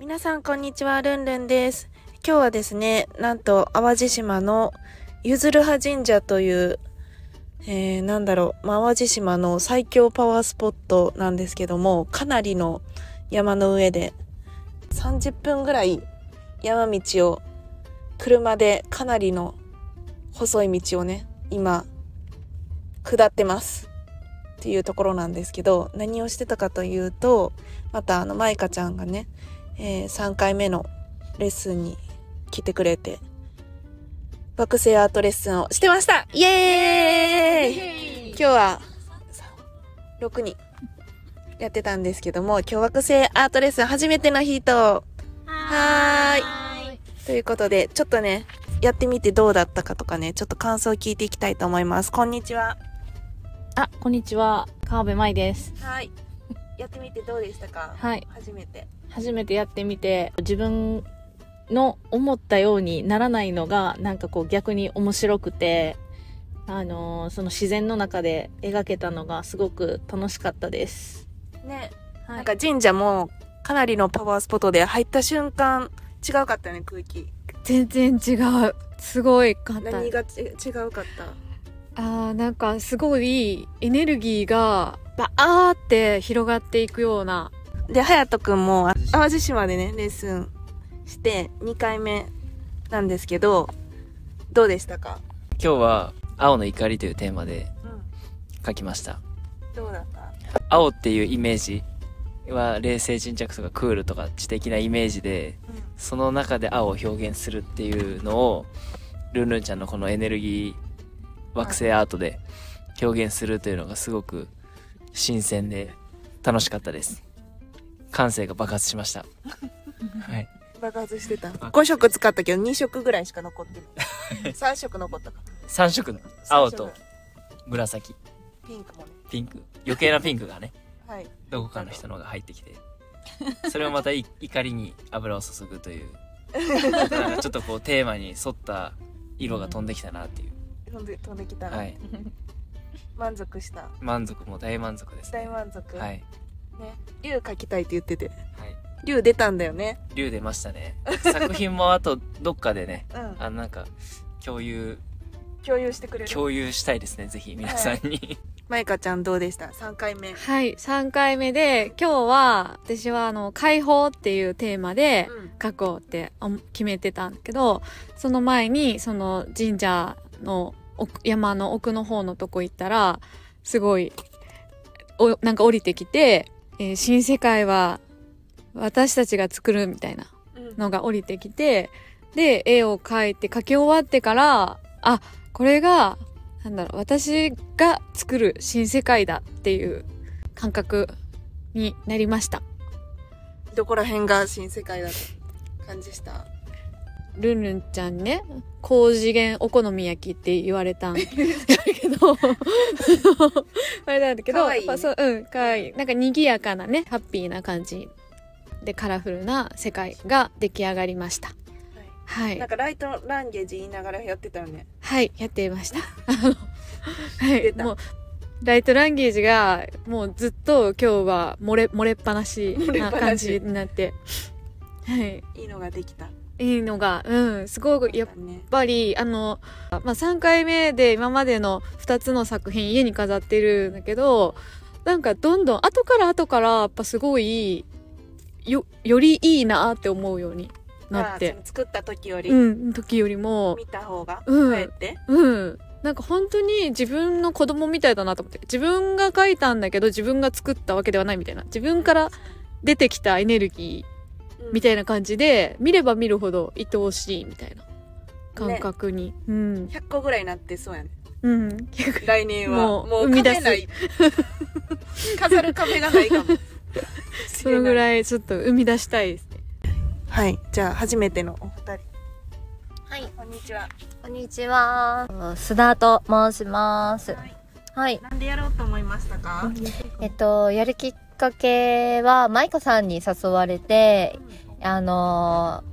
皆さんこんにちは、ルンルンです。今日はですね、なんと淡路島のゆずるは神社という、えー、なんだろう、ま淡路島の最強パワースポットなんですけども、かなりの山の上で30分ぐらい山道を車でかなりの細い道をね、今、下ってます。っていうところなんですけど、何をしてたかというと、またあの、マイカちゃんがね、えー3回目のレッスンに来てくれて、惑星アートレッスンをしてましたイエーイ今日は6人やってたんですけども、今日惑星アートレッスン初めての人、はーい。ということで、ちょっとね、やってみてどうだったかとかね、ちょっと感想を聞いていきたいと思います。こんにちは。あ、こんにちは。川辺舞です。はい。やってみてどうでしたか？はい。初めて。初めてやってみて、自分の思ったようにならないのが、なんかこう逆に面白くて、あのーその自然の中で描けたのがすごく楽しかったです。ね、はなんか神社もかなりのパワースポットで入った瞬間違うかったね、空気。全然違うすごいかった何がち違うかった？あーなんかすごいエネルギーがバーって広がっていくようなで、はやとくんもあ淡路島でね、レッスンして2回目なんですけど、どうでしたか？今日は青の怒りというテーマでうん。書きました。どうだった？青っていうイメージは冷静沈着とかクールとか知的なイメージで、その中で青を表現するっていうのを、ルンルンちゃんのこのエネルギー惑星アートで表現するというのがすごく新鮮で楽しかったです。感性が爆発しました。はい。うん。爆発してた。5色使ったけど2色ぐらいしか残ってない。3色残ったか。3色の？青と紫、ピンクもね。ピンク、余計なピンクがね、はい。どこかの人のが入ってきてそれをまたい 怒りに油を注ぐというちょっとこうテーマに沿った色が飛んできたなっていう、飛んで飛んできたら、はい満足した。満足も大満足です大ね満足。はいね。竜描きたいって言ってて。はい竜出たんだよね。竜出ましたね 作品もあとどっかでねうん。あのなんか共有共有してくれる。共有したいですねぜひ皆さんに、マイカちゃんどうでした ?3 回目。はい3回目で今日は私はあの解放っていうテーマでうん。書こうってあ決めてたんだけどその前にその神社の奥山の奥の方のとこ行ったらすごいおなんか降りてきて、えー新世界は私たちが作るみたいなうんのが降りてきて、で、絵を描いて描き終わってから、あ、これが、なんだろう、私が作る新世界だっていう感覚になりました。どこら辺が新世界だと感じした？ルンルンちゃんにね、高次元お好み焼きって言われたんだけど、あれなんだけど、いいねまあそう、うん、かわいい。なんか賑やかなね、ハッピーな感じでカラフルな世界が出来上がりました。はいなん。かライトランゲージ言いながらやってたよね。はい、やっていました。あ のはい、もう、ライトランゲージが、もうずっと今日は漏れ、漏れっぱなし漏れっぱなしな感じになって、はい、いいのができた。いいのが、うん、すごく、やっね。ぱり、あの、まあ、3回目で今までの2つの作品家に飾ってるんだけど、なんかどんどん後から後からやっぱすごい、よ、よりいいなって思うようになって作った時よりうん、時よりも、見た方が、うん。うん。なんか本当に自分の子供みたいだなと思って。自分が描いたんだけど自分が作ったわけではないみたいな。自分から出てきたエネルギーみたいな感じで、見れば見るほど愛おしいみたいな感覚に。うん。100個ぐらいになってそうやね。うん。来年は。もうもう生み出すカフェない。飾るカフェがないかも。そのぐらいちょっと生み出したいですね。はい。じゃあ、初めてのお二人。はい、こんにちは。こんにちは。須田と申します。はい。なんでやろうと思いましたか？えっと、やるきっかけは、舞子さんに誘われて、あのー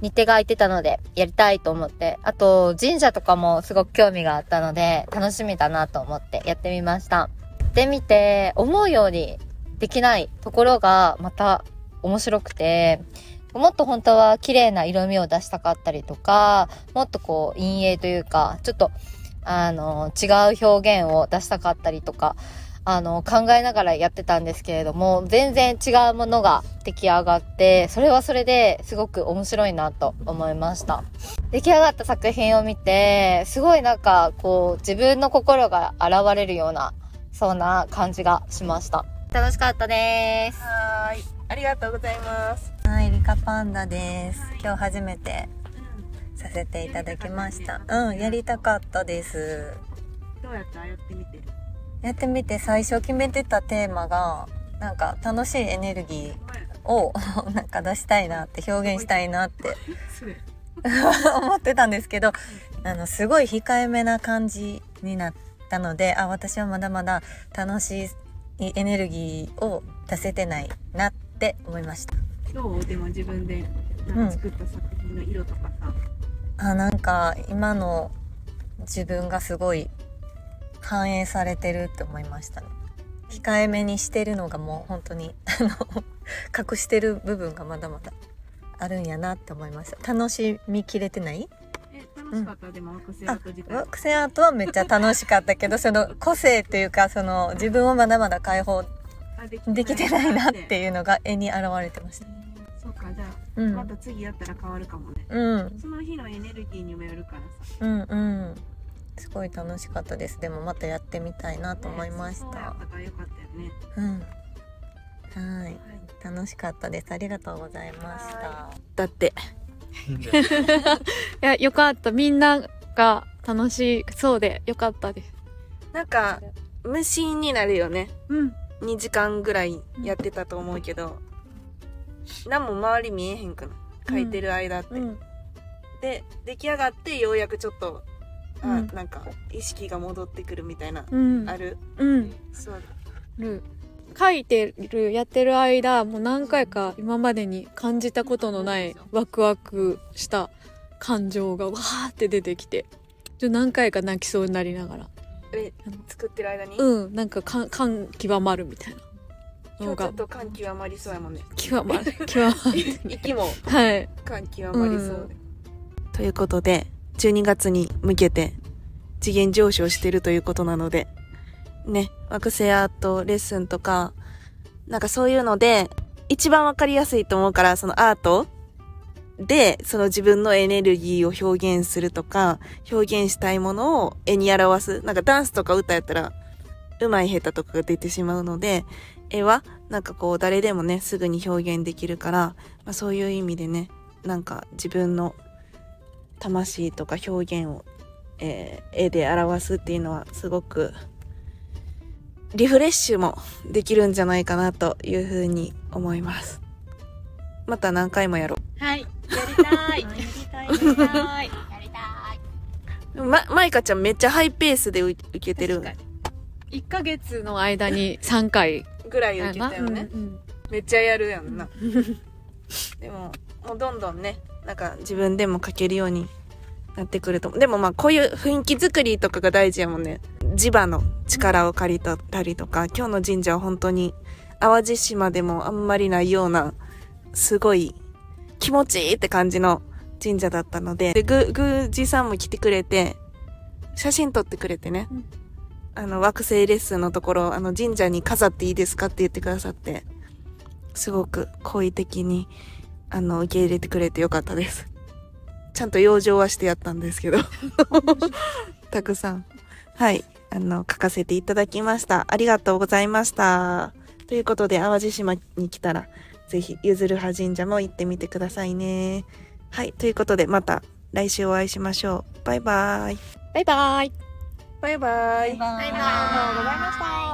日程が空いてたので、やりたいと思って、あと、神社とかもすごく興味があったので、楽しみだなと思ってやってみました。でみて、思うようにできないところがまた面白くて、もっと本当は綺麗な色味を出したかったりとか、もっとこう、陰影というか、ちょっと、あの、違う表現を出したかったりとか、あの、考えながらやってたんですけれども、全然違うものが出来上がって、それはそれですごく面白いなと思いました。出来上がった作品を見て、すごいなんか、こう、自分の心が現れるような、そんな感じがしました。楽しかったです。はーい。ありがとうございます。はい、リカパンダです。今日初めてさせていただきました。うん、やりたかったです。どうやった？やってみて。やってみて最初決めてたテーマが、なんか楽しいエネルギーを なんか出したいなって表現したいなって 思ってたんですけど、あの、すごい控えめな感じになったので、あ、私はまだまだ楽しいエネルギーを出せてないなって思いました。どうでも自分でなんか作った作品の色とかさ。あなんか今の自分がすごい反映されてるって思いましたね。控えめにしてるのがもう本当にあの 隠してる部分がまだまだあるんやなって思いました。楽しみきれてない？え、楽しかった、でも、惑星アあート自体。ワークセアートはめっちゃ楽しかったけど その個性というかその自分をまだまだ解放あできてないなって。いうのが絵に現れてました。そうか、じゃあ、うん。また次やったら変わるかもね。うん。その日のエネルギーにもよるからさ。うんうんすごい楽しかったですでもまたやってみたいなと思いましたったからよかったよね。うんはい楽しかったですありがとうございましただって。いや、よかった。みんなが楽しそうでよかったです。なんか、無心になるよね。うん。2時間ぐらいやってたと思うけど、何も周り見えへんくな書いてる間って、うん。で出来上がってようやくちょっとあ、うんなんか意識が戻ってくるみたいな、うん。あるうん。そうる。書いてる、やってる間、もう何回か今までに感じたことのないワクワクした感情がわーって出てきて、ちょ何回か泣きそうになりながら。え作ってる間に、うん、なんか感、感極まるみたいなのがちょっ、と感極まりそうやもんね極まる、極まる。息もはい。感極まりそうで、ということで12月に向けて次元上昇してるということなのでね惑星アートレッスンとかなんかそういうので一番わかりやすいと思うからそのアートでその自分のエネルギーを表現するとか表現したいものを絵に表すなんかダンスとか歌やったら上手い下手とかが出てしまうので絵はなんかこう誰でもねすぐに表現できるから、まあ、そういう意味でねなんか自分の魂とか表現を、えー絵で表すっていうのはすごくリフレッシュもできるんじゃないかなというふうに思います。また何回もやろはい。やりたい。やりたい。やりたい。う。ま、マイカちゃんめっちゃハイペースで受受けてる確か1ヶ月の間に3回ぐらい。受けたよね。うんうんめっちゃやるやんな。でも、もうどんどんね、なんか自分でも書けるようになってくると。でもまあこういう雰囲気作りとかが大事やもんね。地場の力を借りたりとか、今日の神社は本当に淡路島でもあんまりないような、すごい気持ちいいって感じの神社だったので、で、ぐ、ぐじさんも来てくれて、写真撮ってくれてね。うんあの、惑星レッスンのところ、あの、神社に飾っていいですかって言ってくださって、すごく好意的に、あの、受け入れてくれてよかったです。ちゃんと養生はしてやったんですけど。たくさん。はい。あの、書かせていただきました。ありがとうございました。ということで、淡路島に来たら、ぜひ、ゆずるは神社も行ってみてくださいね。はい。ということで、また来週お会いしましょう。バイバイ。バイバイ。バイバイ。バイバイバイバイありがとうございました。